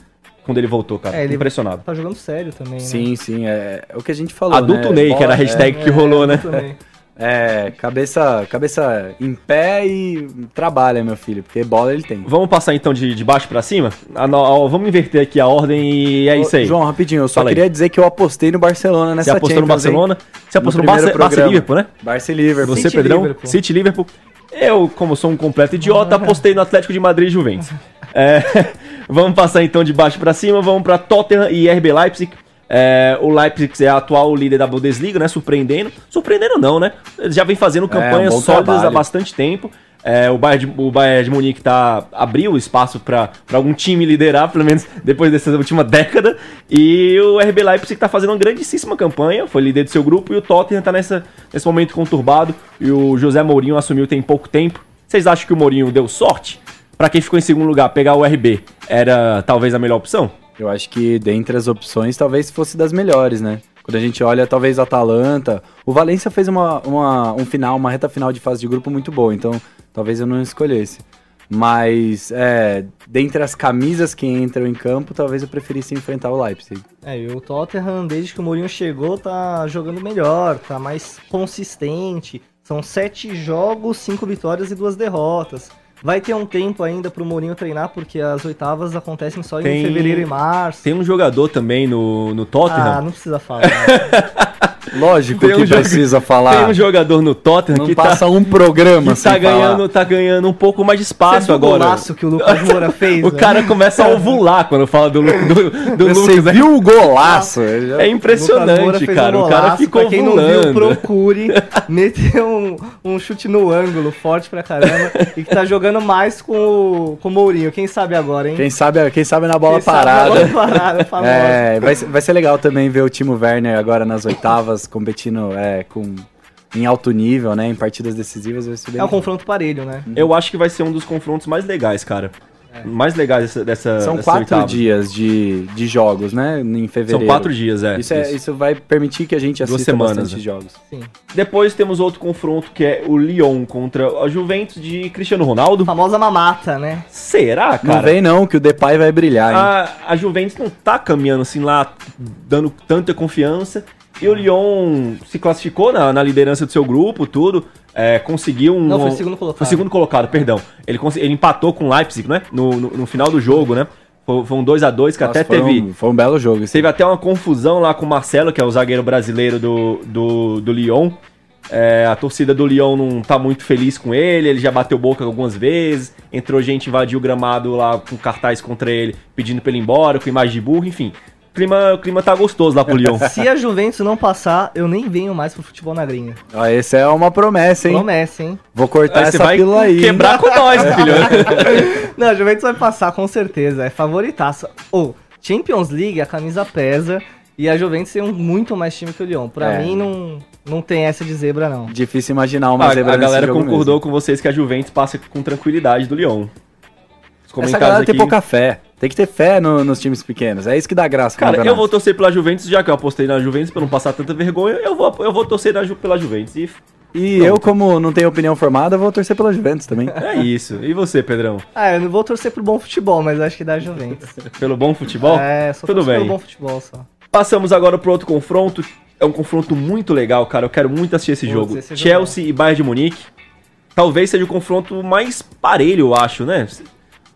quando ele voltou, cara. É, ele Impressionado. Tá jogando sério também, né? Sim, sim, é, é o que a gente falou, Adulto né? Ney, que era a hashtag que rolou, né? *laughs* É, cabeça, cabeça em pé e trabalha, meu filho, porque bola ele tem. Vamos passar então de, de baixo pra cima? Ah, não, ó, vamos inverter aqui a ordem e é Ô, isso aí. João, rapidinho, eu só Fala aí. queria dizer que eu apostei no Barcelona nessa Você apostou no hein? Barcelona? Você apostou no, primeiro Barça, Barça e. Liverpool, né? Barça e Liverpool. Você, City Pedrão? Liverpool. City Liverpool. Eu, como sou um completo idiota, apostei no Atlético de Madrid e Juventus. É, *laughs* vamos passar então de baixo pra cima, vamos pra Tottenham e RB Leipzig. É, o Leipzig é atual líder da Bundesliga, né? Surpreendendo. Surpreendendo não, né? Eles já vem fazendo campanhas um bom sólidas há trabalho. bastante tempo. É, o, Bayern de, o Bayern de Munique tá, abriu espaço para algum time liderar, pelo menos depois dessa última década. E o RB Leipzig tá fazendo uma grandíssima campanha, foi líder do seu grupo. E o Tottenham tá nessa, nesse momento conturbado. E o José Mourinho assumiu tem pouco tempo. Vocês acham que o Mourinho deu sorte? Pra quem ficou em segundo lugar, pegar o RB era talvez a melhor opção? Eu acho que dentre as opções, talvez fosse das melhores, né? Quando a gente olha, talvez Atalanta. O Valência fez uma, uma- um final, uma reta final de fase de grupo muito boa, então talvez eu não escolhesse. Mas, é, dentre as camisas que entram em campo, talvez eu preferisse enfrentar o Leipzig. É, e o Tottenham, desde que o Mourinho chegou, tá jogando melhor, tá mais consistente. São sete jogos, cinco vitórias e duas derrotas. Vai ter um tempo ainda pro Mourinho treinar, porque as oitavas acontecem só Tem- em fevereiro e março. Tem um jogador também no, no Tottenham. Ah, não precisa falar. *laughs* Lógico Tem um que jogo- precisa Tem falar. um jogador no Tottenham Não que tá, passa um programa que tá falar. ganhando, tá ganhando um pouco mais de espaço Você viu o agora. golaço que o Lucas *laughs* Moura fez? O né? cara começa a ovular quando fala do, do, do Você Lucas. né? viu o golaço? É impressionante, cara. um o cara golaço, ficou pra quem não viu, procure. *laughs* Meteu um, um chute no ângulo, forte pra caramba. e que tá jogando mais com o, com o Mourinho. Quem sabe agora, hein? Quem sabe, quem sabe na bola Quem sabe parada. a bola parada, *laughs* famosa. É, vai, ser- vai ser legal também ver o Timo Werner agora nas oitavas, competindo é, com, em alto nível, né? Em partidas decisivas. Vai ser bem É um confronto parelho, né? Eu acho que vai ser um dos confrontos mais legais, cara. Mais legais dessa, dessa São dessa quatro oitava. dias de, de jogos, né? Em fevereiro. São quatro dias, é. Isso, é, isso vai permitir que a gente Duas assista semanas, bastante né? jogos. Sim. Depois temos outro confronto que é o Lyon contra a Juventus de Cristiano Ronaldo. Famosa mamata, né? Será, Não cara? vem não, que o Depay vai brilhar, hein? a, a Juventus não tá caminhando assim lá, dando tanta confiança. E o Lyon se classificou na, na liderança do seu grupo, tudo. é, conseguiu um. Não, foi segundo colocado. Foi segundo colocado, perdão. Ele, ele empatou com o Leipzig, né? No, no, no final do jogo, né? Foi, foi um 2x2 que Nossa, até foi teve. Um, foi um belo jogo. Teve até uma confusão lá com o Marcelo, que é o zagueiro brasileiro do, do, do Lyon. É, a torcida do Lyon não tá muito feliz com ele, ele já bateu boca algumas vezes, entrou gente, invadiu o gramado lá com cartaz contra ele, pedindo pra ele ir embora, com imagem de burro, enfim. O clima, o clima tá gostoso lá pro Lyon. *laughs* Se a Juventus não passar, eu nem venho mais pro futebol na gringa. Ó, esse é uma promessa, hein? Promessa, hein? Vou cortar Aí essa vai pílula aí. quebrar com nós, *laughs* filho. Não, a Juventus vai passar com certeza, é favoritaço. Ou, Champions League, a camisa pesa e a Juventus tem um muito mais time que o Lyon. Pra É. mim, não, não tem essa de zebra, não. Difícil imaginar uma a, zebra a nesse galera jogo concordou mesmo. com vocês que a Juventus passa com tranquilidade do Lyon. Os Essa galera tem pouca fé. Tem que ter fé no- nos times pequenos. É isso que dá graça Cara, eu vou torcer pela Juventus, já que eu apostei na Juventus pra não passar tanta vergonha, eu vou, eu vou torcer na Ju- pela Juventus. E E eu, como não tenho opinião formada, vou torcer pela Juventus também. *laughs* é isso. E você, Pedrão? Ah, eu não vou torcer pro bom futebol, mas acho que dá Juventus. *laughs* Pelo bom futebol? É, só Tudo bem. pelo bom futebol só. Passamos agora pro outro confronto. É um confronto muito legal, cara. Eu quero muito assistir esse jogo. esse jogo Chelsea e Bayern de Munique. Talvez seja o confronto mais parelho, eu acho, né? Cê-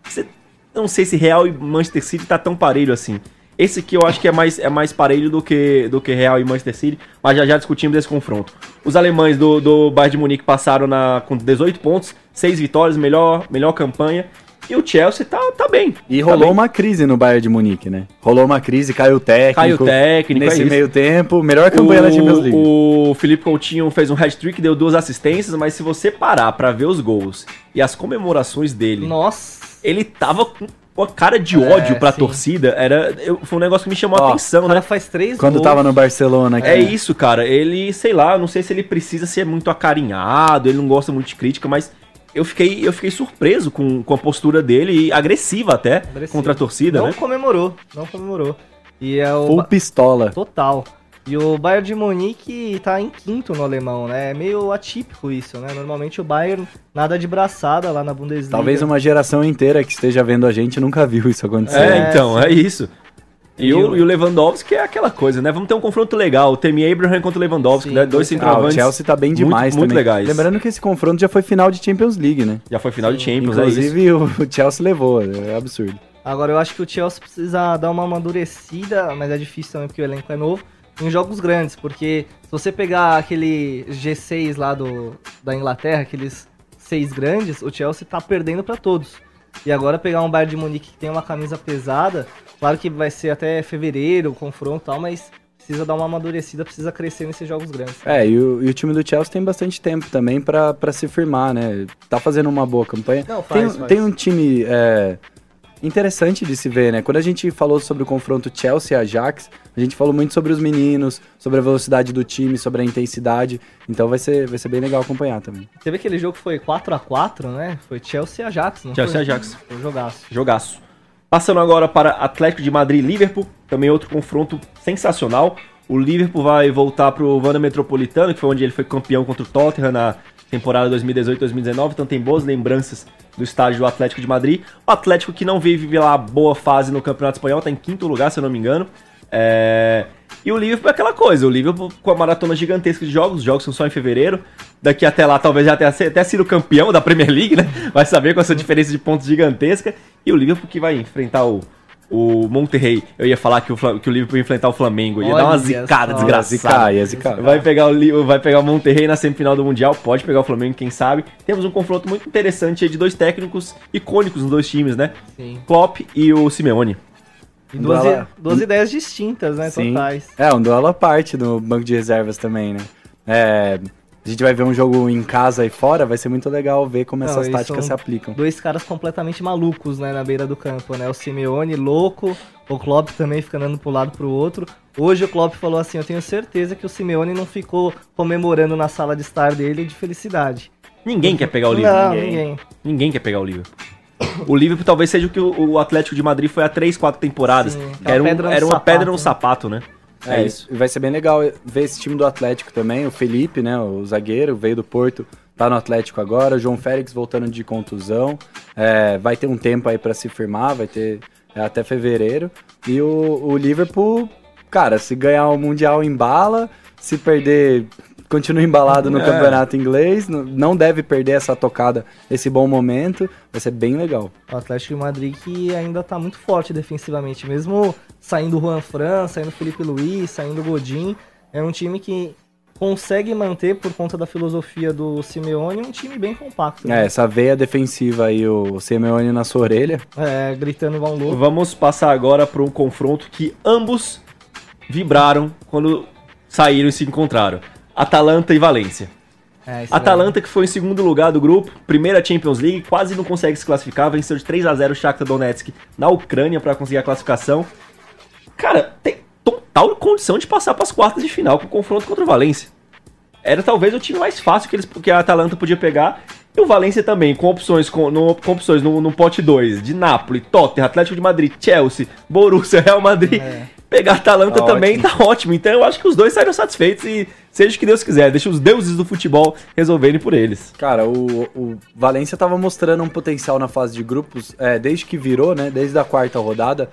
cê- não sei se Real e Manchester City tá tão parelho assim. Esse aqui eu acho que é mais, é mais parelho do que, do que Real e Manchester City, mas já já discutimos esse confronto. Os alemães do, do Bayern de Munique passaram na, com 18 pontos, 6 vitórias, melhor, melhor campanha. E o Chelsea tá, tá bem. E Tá rolou bem. uma crise no Bayern de Munique, né? Rolou uma crise, caiu o técnico. Caiu o técnico, Nesse é meio tempo, melhor campanha da Champions League. O Felipe Coutinho fez um hat-trick, deu duas assistências, mas se você parar pra ver os gols e as comemorações dele, Nossa. Ele tava com a cara de É, ódio pra sim. torcida. Era, eu- foi um negócio que me chamou a Ó, atenção, O cara né? faz três Quando gols. tava no Barcelona aqui. É isso, cara. Ele, sei lá, não sei se ele precisa ser muito acarinhado, ele não gosta muito de crítica, mas eu fiquei, eu fiquei surpreso com, com a postura dele, e agressiva até, Agressivo. contra a torcida, não né? comemorou, não comemorou. E é o Full pistola. total. E o Bayern de Munique tá em quinto no alemão, né? É meio atípico isso, né? Normalmente o Bayern nada de braçada lá na Bundesliga. Talvez uma geração inteira que esteja vendo a gente nunca viu isso acontecer. É, É, então, sim. é isso. E, E o, e o Lewandowski é aquela coisa, né? Vamos ter um confronto legal. O Temi Abraham contra o Lewandowski, Sim, né? Dois sim. Ah, o centroavantes. Chelsea tá bem muito- demais muito também. legais. Lembrando que esse confronto já foi final de Champions League, né? Já foi final de Champions, é isso. Inclusive o o Chelsea levou, é absurdo. Agora eu acho que o Chelsea precisa dar uma amadurecida, mas é difícil também porque o elenco é novo, em jogos grandes, porque se você pegar aquele G6 lá do, da Inglaterra, aqueles seis grandes, o Chelsea tá perdendo pra todos. E agora pegar um Bayern de Munique que tem uma camisa pesada, claro que vai ser até fevereiro o confronto e tal, mas precisa dar uma amadurecida, precisa crescer nesses jogos grandes. É, e o, e o time do Chelsea tem bastante tempo também pra, pra se firmar, né? Tá fazendo uma boa campanha. Não, faz, tem, faz. tem um time é, interessante de se ver, né? Quando a gente falou sobre o confronto Chelsea-Ajax, a gente falou muito sobre os meninos, sobre a velocidade do time, sobre a intensidade. Então vai ser, vai ser bem legal acompanhar também. Teve aquele jogo que foi 4 a 4 né? Foi Chelsea e Ajax, não Chelsea foi? Ajax. Foi jogaço. Jogaço. Passando agora para Atlético de Madrid e Liverpool, também outro confronto sensacional. O Liverpool vai voltar para o Wanda Metropolitano, que foi onde ele foi campeão contra o Tottenham na temporada 2018-2019, então tem boas lembranças do estádio Atlético de Madrid. O Atlético que não vive lá boa fase no Campeonato Espanhol, está em quinto lugar, se eu não me engano. É, E o Liverpool é aquela coisa, o Liverpool com a maratona gigantesca de jogos, os jogos são só em fevereiro. Daqui até lá talvez já tenha até sido campeão da Premier League, né? Vai saber com essa diferença de pontos gigantesca. E o Liverpool que vai enfrentar o, o Monterrey. Eu ia falar que o, que o Liverpool ia enfrentar o Flamengo. Ia dar uma Olha zicada só. desgraçada. Zicar, ia zicar. Vai pegar, o, vai pegar o Monterrey na semifinal do Mundial, pode pegar o Flamengo, quem sabe. Temos um confronto muito interessante aí de dois técnicos icônicos nos dois times, né? Sim. Klopp e o Simeone. E duas, duas ideias distintas, né? Sim. Totais. É, um duelo à parte no banco de reservas também, né? É, a gente vai ver um jogo em casa e fora, vai ser muito legal ver como Não, essas táticas são se aplicam. Dois caras completamente malucos, né? Na beira do campo, né? O Simeone louco, o Klopp também ficando andando pro lado pro outro. Hoje o Klopp falou assim, eu tenho certeza que o Simeone não ficou comemorando na sala de estar dele de felicidade. Ninguém quer pegar o Liverpool. Não, ninguém. ninguém. Ninguém quer pegar o Liverpool. *coughs* O Liverpool talvez seja o que o Atlético de Madrid foi há 3, 4 temporadas. Sim, era um- uma pedra no era uma sapato, pedra no né? sapato, né? É, isso. e vai ser bem legal ver esse time do Atlético também. O Felipe, né, o zagueiro, veio do Porto, tá no Atlético agora. O João Félix voltando de contusão. É, vai ter um tempo aí pra se firmar, vai ter é, até fevereiro. E o, o Liverpool, cara, se ganhar o Mundial embala, se perder, continua embalado no É. campeonato inglês. Não- deve perder essa tocada, esse bom momento. Vai ser bem legal. O Atlético de Madrid que ainda tá muito forte defensivamente, mesmo saindo o Juan Fran, saindo o Felipe Luiz, saindo o Godin, é um time que consegue manter, por conta da filosofia do Simeone, um time bem compacto. É, né? essa veia defensiva aí, o Simeone na sua orelha. É, gritando igual um louco. Vamos passar agora para um confronto que ambos vibraram quando saíram e se encontraram. Atalanta e Valência. É. Atalanta que foi em segundo lugar do grupo, primeira Champions League, quase não consegue se classificar, venceu de 3 a 0 o Shakhtar Donetsk na Ucrânia para conseguir a classificação. Cara, tem total condição de passar para as quartas de final com o confronto contra o Valência. Era talvez o time mais fácil que, eles, que a Atalanta podia pegar. E o Valência também, com opções, com, no, com opções no, no pote 2 de Napoli, Tottenham, Atlético de Madrid, Chelsea, Borussia, Real Madrid. É. Pegar a Atalanta Tá também ótimo. tá ótimo. Então eu acho que os dois saíram satisfeitos e seja o que Deus quiser. Deixa os deuses do futebol resolverem por eles. Cara, o, o Valência tava mostrando um potencial na fase de grupos, é, desde que virou, né? Desde a quarta rodada,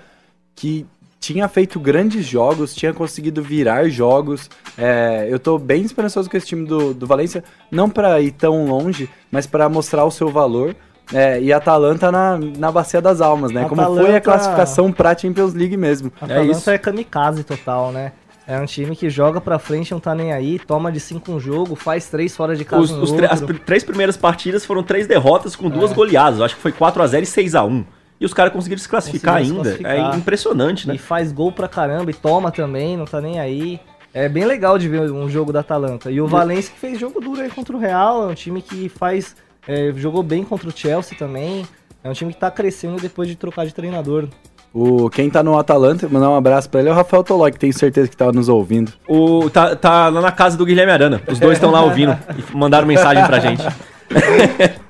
que tinha feito grandes jogos, tinha conseguido virar jogos. É, eu tô bem esperançoso com esse time do, do Valência, não pra ir tão longe, mas pra mostrar o seu valor. É, e a Atalanta na, na bacia das almas, né? Como foi a Atalanta- classificação pra Champions League mesmo. A É isso. Atalanta é, kamikaze total, né? É um time que joga pra frente, não tá nem aí, toma de 5 um jogo, faz três fora de casa Os, os outro. as pr- três primeiras partidas foram três derrotas com duas goleadas. Eu acho que foi 4 a 0 e 6 a 1 E os caras conseguiram se classificar Conseguiram se ainda. classificar. É impressionante, né? E faz gol pra caramba e toma também, não tá nem aí. É bem legal de ver um jogo da Atalanta. E o Valência que fez jogo duro aí contra o Real, é um time que faz. É, jogou bem contra o Chelsea também. É um time que tá crescendo depois de trocar de treinador. O, quem tá no Atalanta, mandar um abraço pra ele é o Rafael Tolói, que tenho certeza que tava nos ouvindo. O, tá, tá lá na casa do Guilherme Arana. Os dois estão lá ouvindo *laughs* e mandaram mensagem pra gente. *laughs*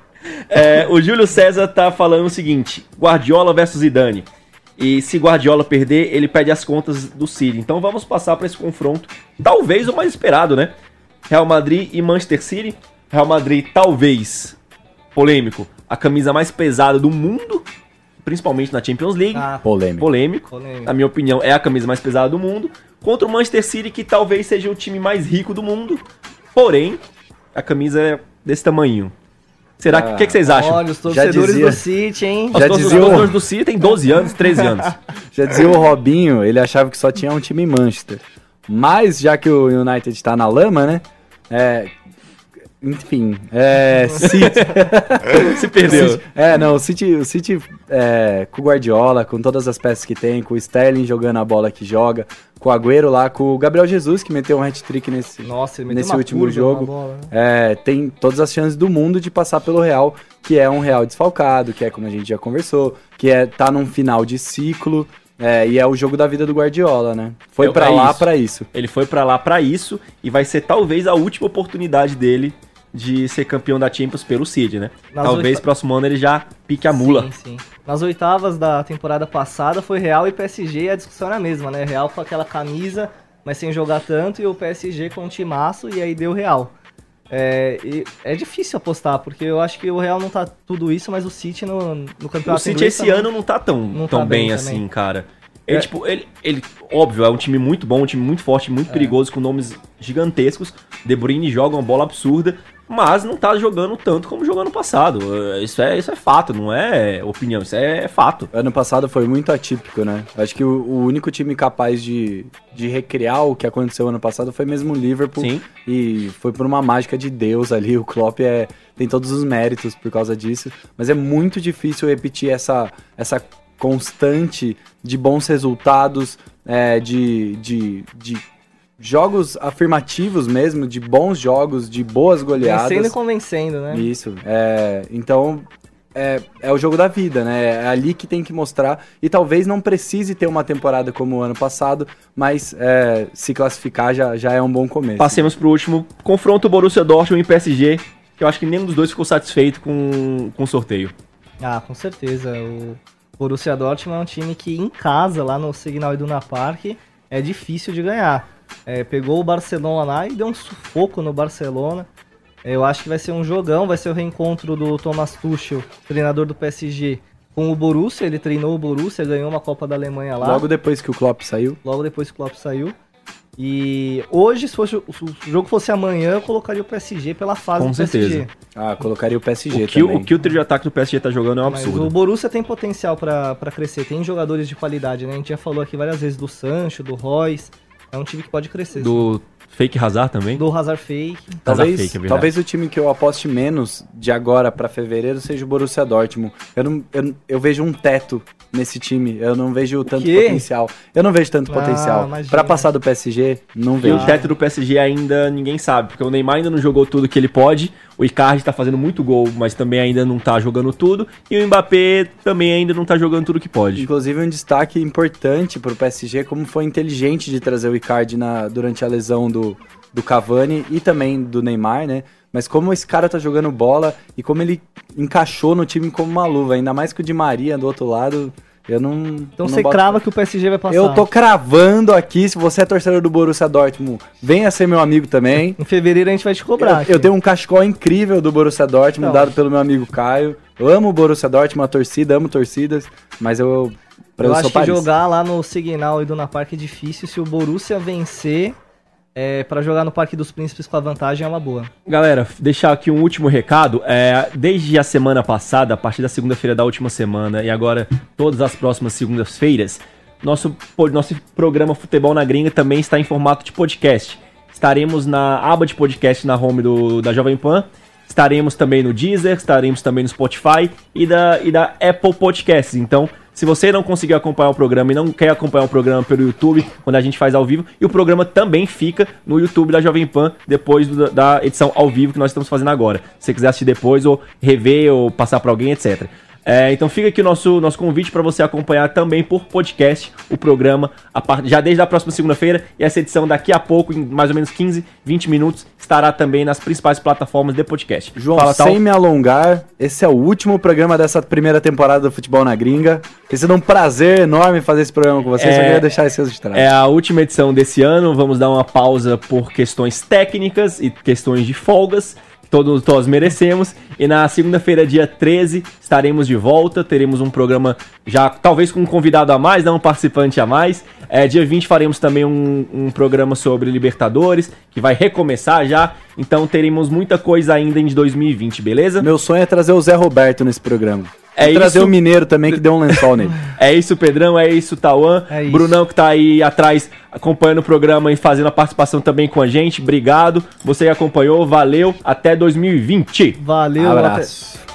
É, o Júlio César tá falando o seguinte: Guardiola versus Zidane. E se Guardiola perder, ele pede as contas do City. Então vamos passar para esse confronto, talvez o mais esperado, né? Real Madrid e Manchester City. Real Madrid, talvez, polêmico, a camisa mais pesada do mundo, principalmente na Champions League. Ah, Polêmico. Polêmico. polêmico. Na minha opinião, é a camisa mais pesada do mundo. Contra o Manchester City, que talvez seja o time mais rico do mundo. Porém, a camisa é desse tamanho. Será que. O que, que vocês acham? Olha, os torcedores dizia- do City, hein? Os Já torcedores dizia o- torcedores do City tem 12 anos, 13 anos. *laughs* Já dizia o Robinho, ele achava que só tinha um time em Manchester. Mas já que o United tá na lama, né? É, enfim, é, City, *laughs* Se perdeu. City- é, não, o City, o City é, com o Guardiola, com todas as peças que tem, com o Sterling jogando a bola que joga, com o Agüero lá, com o Gabriel Jesus que meteu um hat-trick nesse, Nossa, nesse último jogo. bola, né? É, tem todas as chances do mundo de passar pelo Real, que é um Real desfalcado, que é como a gente já conversou, que é tá num final de ciclo, é, e é o jogo da vida do Guardiola, né? Foi É- pra é lá pra isso. Ele foi pra lá pra isso e vai ser talvez a última oportunidade dele de ser campeão da Champions pelo City, né? Nas talvez oita- próximo ano ele já pique a mula. Sim, sim. Nas oitavas da temporada passada foi Real e PSG e a discussão era a mesma, né? Real com aquela camisa, mas sem jogar tanto, e o PSG com um timaço, e aí deu Real. É, é difícil apostar, porque eu acho que o Real não tá tudo isso, mas o City no, no O campeonato City inglês esse tá- ano não tá tão, não tão tá bem, bem assim, cara. Ele, É. tipo, ele, ele, óbvio, é um time muito bom, um time muito forte, muito É. perigoso, com nomes gigantescos. De Bruyne joga uma bola absurda, mas não tá jogando tanto como jogou ano passado. Isso é, isso é fato, não é opinião, isso é fato. Ano passado foi muito atípico, né? Acho que o, o único time capaz de, de recriar o que aconteceu ano passado foi mesmo o Liverpool. Sim. E foi por uma mágica de Deus ali. O Klopp é, tem todos os méritos por causa disso. Mas é muito difícil repetir essa, essa constante de bons resultados, é, de, de, de jogos afirmativos mesmo, de bons jogos, de boas goleadas. Vencendo e convencendo, né? Isso. É, então, é, é o jogo da vida, né? É ali que tem que mostrar. E talvez não precise ter uma temporada como o ano passado, mas é, se classificar já, já é um bom começo. Passemos pro último confronto Borussia Dortmund e PSG, que eu acho que nenhum dos dois ficou satisfeito com, com o sorteio. Ah, com certeza. O Borussia Dortmund é um time que em casa, lá no Signal Iduna Park, é difícil de ganhar. É, pegou o Barcelona lá e deu um sufoco no Barcelona. É, Eu acho que vai ser um jogão, vai ser o reencontro do Thomas Tuchel, treinador do PSG, com o Borussia. Ele treinou o Borussia, ganhou uma Copa da Alemanha lá. Logo depois que o Klopp saiu. logo depois que o Klopp saiu. E hoje, se, fosse, se o jogo fosse amanhã, eu colocaria o PSG pela fase Com do certeza. PSG. Ah, colocaria o PSG O que, também. o que o trio de ataque do PSG tá jogando é um Mas absurdo. o Borussia tem potencial pra pra crescer, tem jogadores de qualidade, né? A gente já falou aqui várias vezes do Sancho, do Royce. É um time que pode crescer. sim. Fake Hazard também. do Hazard Fake. Talvez, fake, é talvez o time que eu aposte menos de agora pra fevereiro seja o Borussia Dortmund. Eu, não, eu, eu vejo um teto nesse time. Eu não vejo tanto potencial. Eu não vejo tanto Ah, potencial. Pra passar do PSG, não E vejo. o teto do PSG ainda ninguém sabe, porque o Neymar ainda não jogou tudo que ele pode, o Icardi tá fazendo muito gol, mas também ainda não tá jogando tudo, e o Mbappé também ainda não tá jogando tudo que pode. Inclusive um destaque importante pro PSG, como foi inteligente de trazer o Icardi na, durante a lesão do, do Cavani e também do Neymar, né? Mas como esse cara tá jogando bola e como ele encaixou no time como uma luva, ainda mais que o Di Maria do outro lado, eu não. Então não você boto crava que o PSG vai passar. Eu tô cravando aqui, se você é torcedor do Borussia Dortmund, venha ser meu amigo também. *laughs* Em fevereiro a gente vai te cobrar. Eu, eu tenho um cachecol incrível do Borussia Dortmund, Não. dado pelo meu amigo Caio. Eu amo o Borussia Dortmund, a torcida, amo torcidas, mas eu... Eu sou acho que Paris. jogar lá no Signal e do Na Park é difícil. Se o Borussia vencer, é, para jogar no Parque dos Príncipes com a vantagem é uma boa. Galera, deixar aqui um último recado. É, desde a semana passada, a partir da segunda-feira da última semana e agora todas as próximas segundas-feiras, nosso, nosso programa Futebol na Gringa também está em formato de podcast. Estaremos na aba de podcast na home do, da Jovem Pan. Estaremos também no Deezer, estaremos também no Spotify e da, e da Apple Podcasts. Então, se você não conseguiu acompanhar o programa e não quer acompanhar o programa pelo YouTube, quando a gente faz ao vivo, e o programa também fica no YouTube da Jovem Pan depois do- da edição ao vivo que nós estamos fazendo agora. Se você quiser assistir depois ou rever ou passar para alguém, etc. É, então fica aqui o nosso, nosso convite para você acompanhar também por podcast o programa a part... já desde a próxima segunda-feira e essa edição daqui a pouco, em mais ou menos 15, 20 minutos, estará também nas principais plataformas de podcast. João, Fala, Tal. sem me alongar, esse é o último programa dessa primeira temporada do Futebol na Gringa. Tem sido um prazer enorme fazer esse programa com vocês. É- Eu queria deixar esse registrado. É a última edição desse ano, vamos dar uma pausa por questões técnicas e questões de folgas. Todos, todos merecemos. E na segunda-feira, dia 13, estaremos de volta. Teremos um programa já, talvez com um convidado a mais, não um participante a mais. É, dia 20 faremos também um, um programa sobre Libertadores, que vai recomeçar já. Então teremos muita coisa ainda em 2020, beleza? Meu sonho é trazer o Zé Roberto nesse programa. É e trazer isso. o Mineiro também, que deu um lençol nele. É isso, Pedrão, é isso, Tauan. É isso. Brunão que tá aí atrás acompanhando o programa e fazendo a participação também com a gente. Obrigado. Você que acompanhou, valeu. Até 2020. Valeu, Abraço. até-